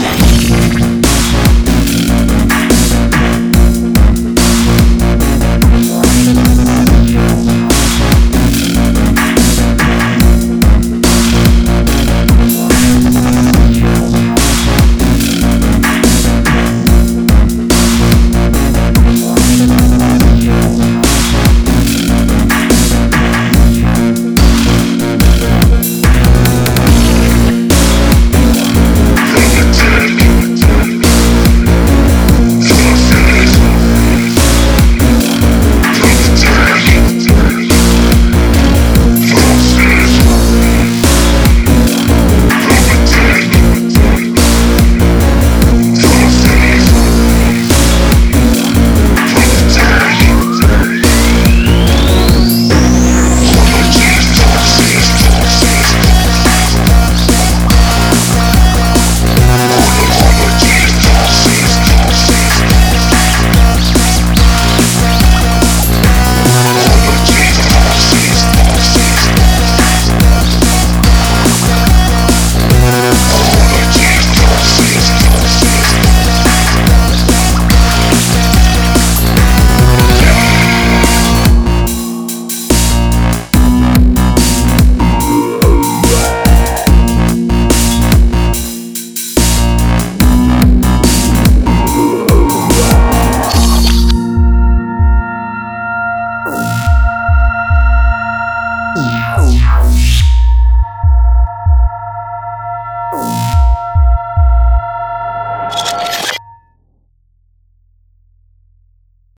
Yeah.